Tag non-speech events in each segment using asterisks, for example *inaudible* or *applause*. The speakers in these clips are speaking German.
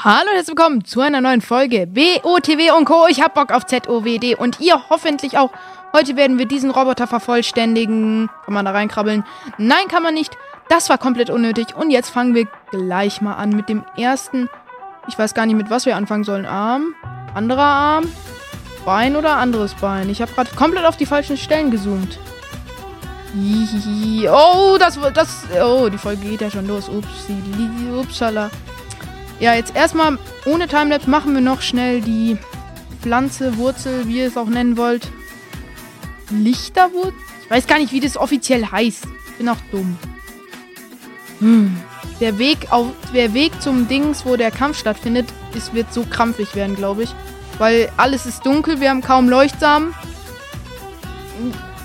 Hallo und herzlich willkommen zu einer neuen Folge BOTW und Co. Ich hab Bock auf ZOWD und ihr hoffentlich auch. Heute werden wir diesen Roboter vervollständigen. Kann man da reinkrabbeln? Nein, kann man nicht. Das war komplett unnötig. Und jetzt fangen wir gleich mal an mit dem ersten. Ich weiß gar nicht, mit was wir anfangen sollen. Arm, anderer Arm, Bein oder anderes Bein. Ich habe gerade komplett auf die falschen Stellen gezoomt. Oh, das, das, oh, die Folge geht ja schon los. Upsi, upsala. Ja, jetzt erstmal ohne Timelapse machen wir noch schnell die Pflanze, Wurzel, wie ihr es auch nennen wollt. Lichterwurzel? Ich weiß gar nicht, wie das offiziell heißt. Bin auch dumm. Hm. Der Weg auf der Weg zum Dings, wo der Kampf stattfindet, ist, wird so krampfig werden, glaube ich. Weil alles ist dunkel, wir haben kaum Leuchtsamen.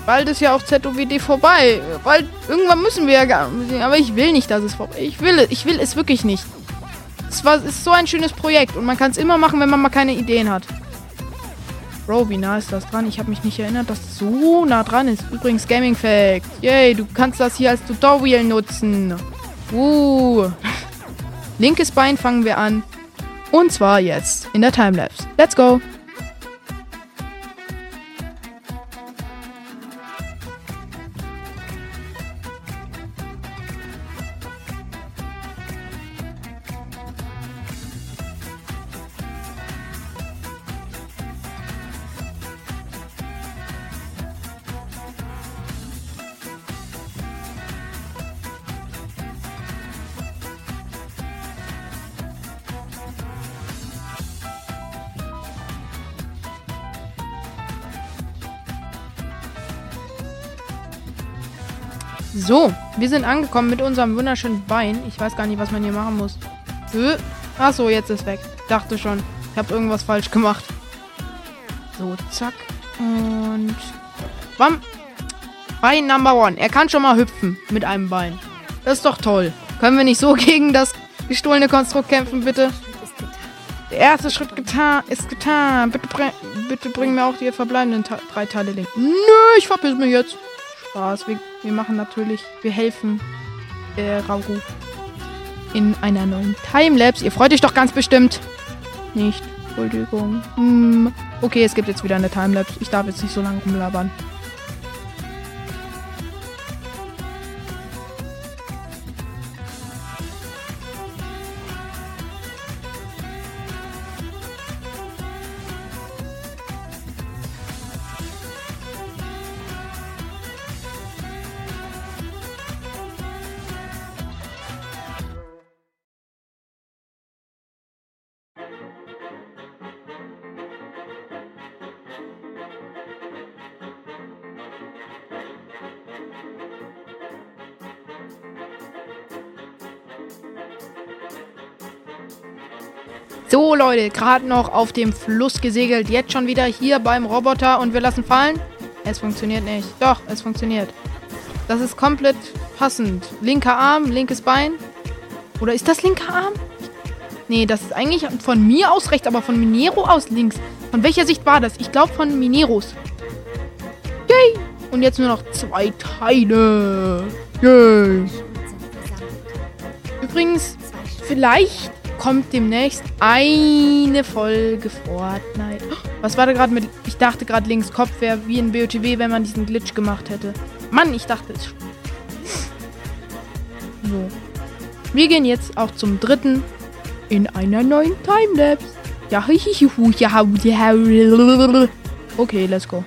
Bald ist ja auch ZOWD vorbei. Bald, irgendwann müssen wir ja Aber ich will nicht, dass es vorbei ist. Ich will, ich will es wirklich nicht. Es war, ist so ein schönes Projekt und man kann es immer machen, wenn man mal keine Ideen hat. Bro, wie nah ist das dran? Ich habe mich nicht erinnert, dass es so nah dran ist. Übrigens, Gaming Fact. Yay, du kannst das hier als Tutorial nutzen. Uh. *laughs* Linkes Bein fangen wir an. Und zwar jetzt in der Timelapse. Let's go. So, wir sind angekommen mit unserem wunderschönen Bein. Ich weiß gar nicht, was man hier machen muss. Äh, Achso, jetzt ist weg. Dachte schon, ich habe irgendwas falsch gemacht. So, zack. Und... Bam. Bein Number One. Er kann schon mal hüpfen mit einem Bein. Das ist doch toll. Können wir nicht so *laughs* gegen das gestohlene Konstrukt kämpfen, bitte? Der erste Schritt getan ist getan. Bitte, bring, bitte bring mir auch die verbleibenden drei Teile Link. Nö, ich verpiss mich jetzt. Spaß. Wir, wir machen natürlich, wir helfen äh, Rauru in einer neuen Timelapse. Ihr freut euch doch ganz bestimmt. Nicht. Entschuldigung. Hm. Okay, es gibt jetzt wieder eine Timelapse. Ich darf jetzt nicht so lange rumlabern. So, Leute, gerade noch auf dem Fluss gesegelt. Jetzt schon wieder hier beim Roboter und wir lassen fallen. Es funktioniert nicht. Doch, es funktioniert. Das ist komplett passend. Linker Arm, linkes Bein. Oder ist das linker Arm? Nee, das ist eigentlich von mir aus rechts, aber von Minero aus links. Von welcher Sicht war das? Ich glaube von Mineros. Yay! Und jetzt nur noch zwei Teile. Yay! Übrigens, vielleicht kommt demnächst eine Folge Fortnite. Was war da gerade mit. Ich dachte gerade links Kopf wäre wie in BOTW, wenn man diesen Glitch gemacht hätte. Mann, ich dachte es. So. Wir gehen jetzt auch zum dritten in einer neuen Timelapse. Ja. Okay, let's go.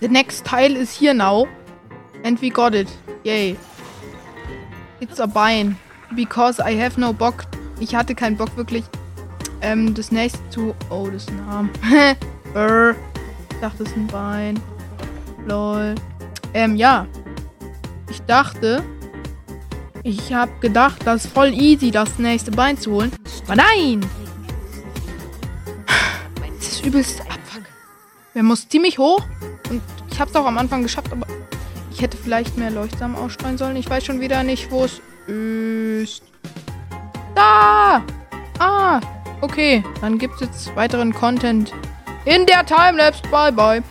The next tile is here now. And we got it. Yay. It's a bind. Because I have no Bock. Ich hatte keinen Bock wirklich. Ähm, das nächste zu. Oh, das ist ein Arm. *laughs* Brr. ich dachte, das ist ein Bein. Lol. Ähm, ja. Ich dachte. Ich habe gedacht, das ist voll easy, das nächste Bein zu holen. Aber nein! Das ist übelst Abfuck. Der muss ziemlich hoch. Und ich habe es auch am Anfang geschafft, aber ich hätte vielleicht mehr Leuchtsamen ausstreuen sollen. Ich weiß schon wieder nicht, wo es ist. Da! Ah, okay. Dann gibt es jetzt weiteren Content in der Timelapse. Bye, bye.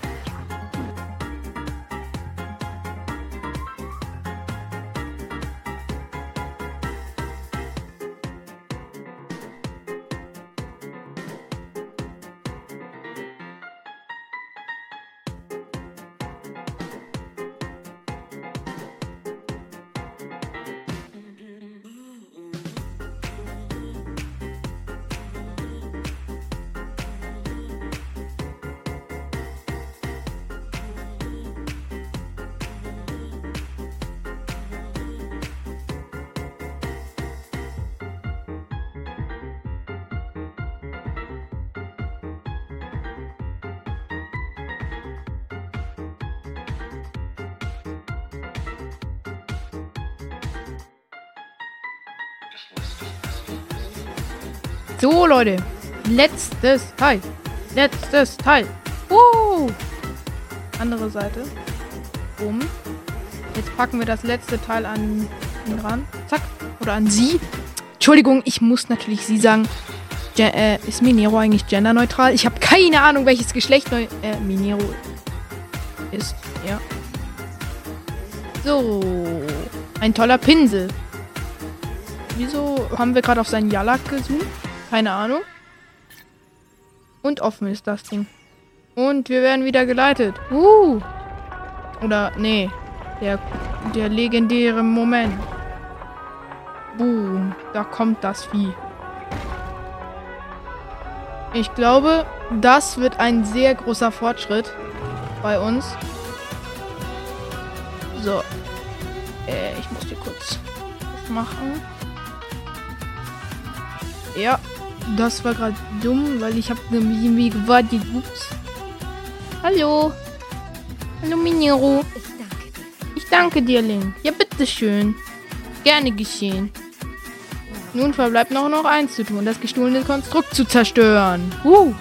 So, Leute. Letztes Teil. Letztes Teil. Uh. Andere Seite. Um. Jetzt packen wir das letzte Teil an ihn ran. Zack. Oder an sie. Entschuldigung, ich muss natürlich sie sagen. Gen äh, ist Minero eigentlich genderneutral? Ich habe keine Ahnung, welches Geschlecht neu äh, Minero ist. Ja. So. Ein toller Pinsel. Wieso haben wir gerade auf seinen Jalak gezoomt? Keine Ahnung. Und offen ist das Ding. Und wir werden wieder geleitet. Uh. Oder, nee. Der, der legendäre Moment. Boom. Da kommt das Vieh. Ich glaube, das wird ein sehr großer Fortschritt bei uns. So. Äh, ich muss hier kurz was machen. Ja, das war gerade dumm, weil ich habe irgendwie gewartet. Ups. Hallo. Hallo, Minero. Ich danke dir, Link. Ja, bitteschön. Gerne geschehen. Nun verbleibt noch, noch eins zu tun, das gestohlene Konstrukt zu zerstören. Uh.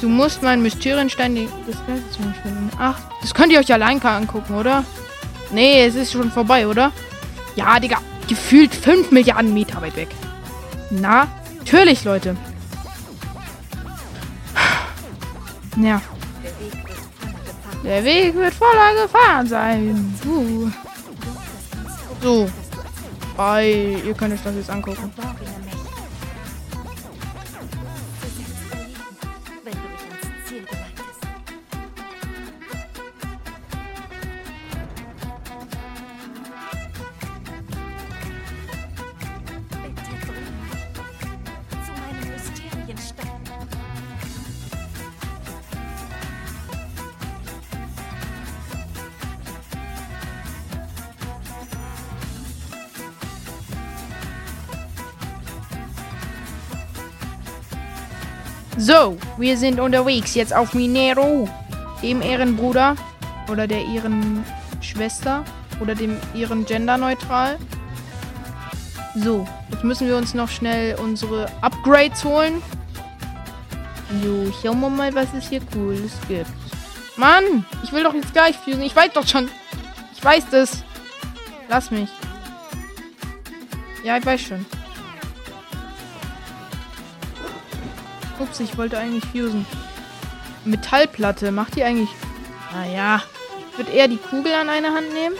Du musst meinen Mysterienstein das Ganze zu finden. Ach, das könnt ihr euch allein angucken, oder? Nee, es ist schon vorbei, oder? Ja, Digga. Gefühlt 5 Milliarden Meter weit weg. Na, Natürlich, Leute. Ja. Der Weg wird voller Gefahren sein. Uh. So. Bye. Ihr könnt euch das jetzt angucken. So, wir sind unterwegs jetzt auf Minero, dem Ehrenbruder oder der Ehrenschwester oder dem Ehren genderneutral. So, jetzt müssen wir uns noch schnell unsere Upgrades holen. Jo, schauen wir mal, was es hier Cooles gibt. Mann, ich will doch jetzt gleich fügen. Ich weiß doch schon. Ich weiß das. Lass mich. Ja, ich weiß schon. Ups, ich wollte eigentlich fusen. Metallplatte, macht die eigentlich... Naja. Ich würde eher die Kugel an eine Hand nehmen.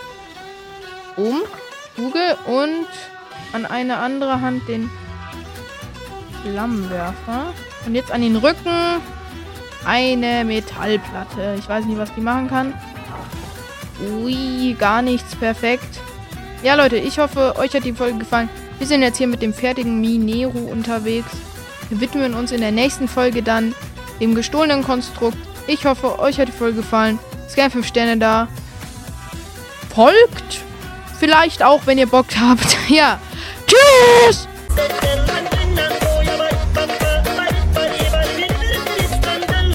Um. Kugel und an eine andere Hand den Flammenwerfer. Und jetzt an den Rücken eine Metallplatte. Ich weiß nicht, was die machen kann. Ui, gar nichts. Perfekt. Ja, Leute, ich hoffe, euch hat die Folge gefallen. Wir sind jetzt hier mit dem fertigen Minero unterwegs. Wir widmen uns in der nächsten Folge dann dem gestohlenen Konstrukt Ich hoffe, euch hat die Folge gefallen. Ist gerne 5 Sterne da. Folgt. Vielleicht auch, wenn ihr Bock *laughs* habt. ja. Tschüss!